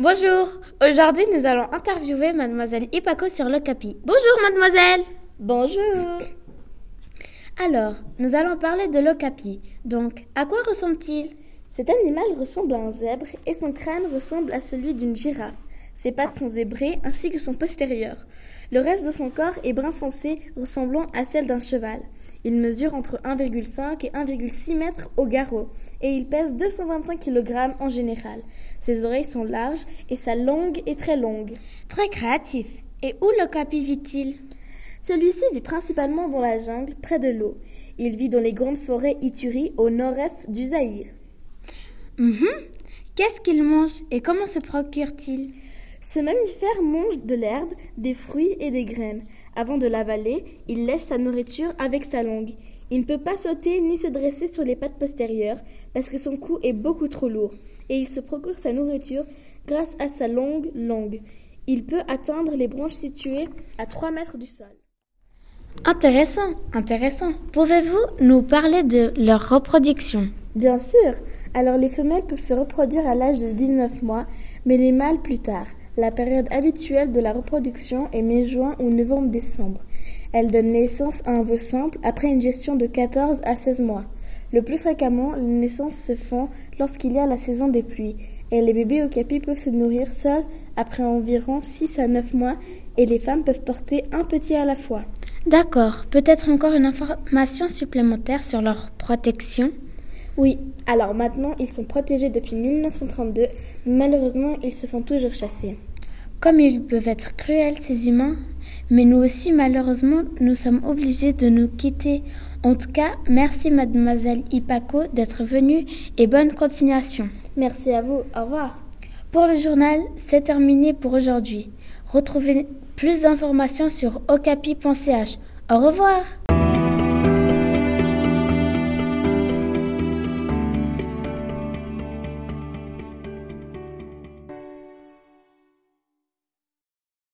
Bonjour. Aujourd'hui, nous allons interviewer mademoiselle Ipako sur l'Ocapi. Bonjour mademoiselle. Bonjour. Alors, nous allons parler de l'Ocapi. Donc, à quoi ressemble-t-il? Cet animal ressemble à un zèbre et son crâne ressemble à celui d'une girafe. Ses pattes sont zébrées ainsi que son postérieur. Le reste de son corps est brun foncé ressemblant à celle d'un cheval. Il mesure entre 1,5 et 1,6 mètres au garrot et il pèse 225 kg en général. Ses oreilles sont larges et sa langue est très longue. Très créatif. Et où l'Ocapi vit-il? Celui-ci vit principalement dans la jungle, près de l'eau. Il vit dans les grandes forêts Ituri au nord-est du Zaïre. Mhm. Qu'est-ce qu'il mange et comment se procure-t-il? Ce mammifère mange de l'herbe, des fruits et des graines. Avant de l'avaler, il lèche sa nourriture avec sa langue. Il ne peut pas sauter ni se dresser sur les pattes postérieures parce que son cou est beaucoup trop lourd et il se procure sa nourriture grâce à sa longue langue. Il peut atteindre les branches situées à 3 mètres du sol. Intéressant, intéressant. Pouvez-vous nous parler de leur reproduction? Bien sûr. Alors les femelles peuvent se reproduire à l'âge de 19 mois, mais les mâles plus tard. La période habituelle de la reproduction est mai-juin ou novembre-décembre. Elle donne naissance à un veau simple après une gestion de 14 à 16 mois. Le plus fréquemment, les naissances se font lorsqu'il y a la saison des pluies, et les bébés okapis peuvent se nourrir seuls après environ 6 à 9 mois, et les femmes peuvent porter un petit à la fois. D'accord. Peut-être encore une information supplémentaire sur leur protection? Oui, alors maintenant ils sont protégés depuis 1932, malheureusement ils se font toujours chasser. Comme ils peuvent être cruels, ces humains, mais nous aussi, malheureusement, nous sommes obligés de nous quitter. En tout cas, merci mademoiselle Ipako d'être venue et bonne continuation. Merci à vous, au revoir. Pour le journal, c'est terminé pour aujourd'hui. Retrouvez plus d'informations sur okapi.ch. Au revoir